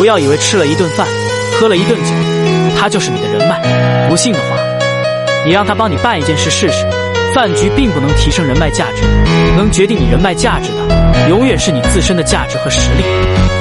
不要以为吃了一顿饭喝了一顿酒他就是你的人脉。不信的话你让他帮你办一件事试试。饭局并不能提升人脉价值能决定你人脉价值的永远是你自身的价值和实力。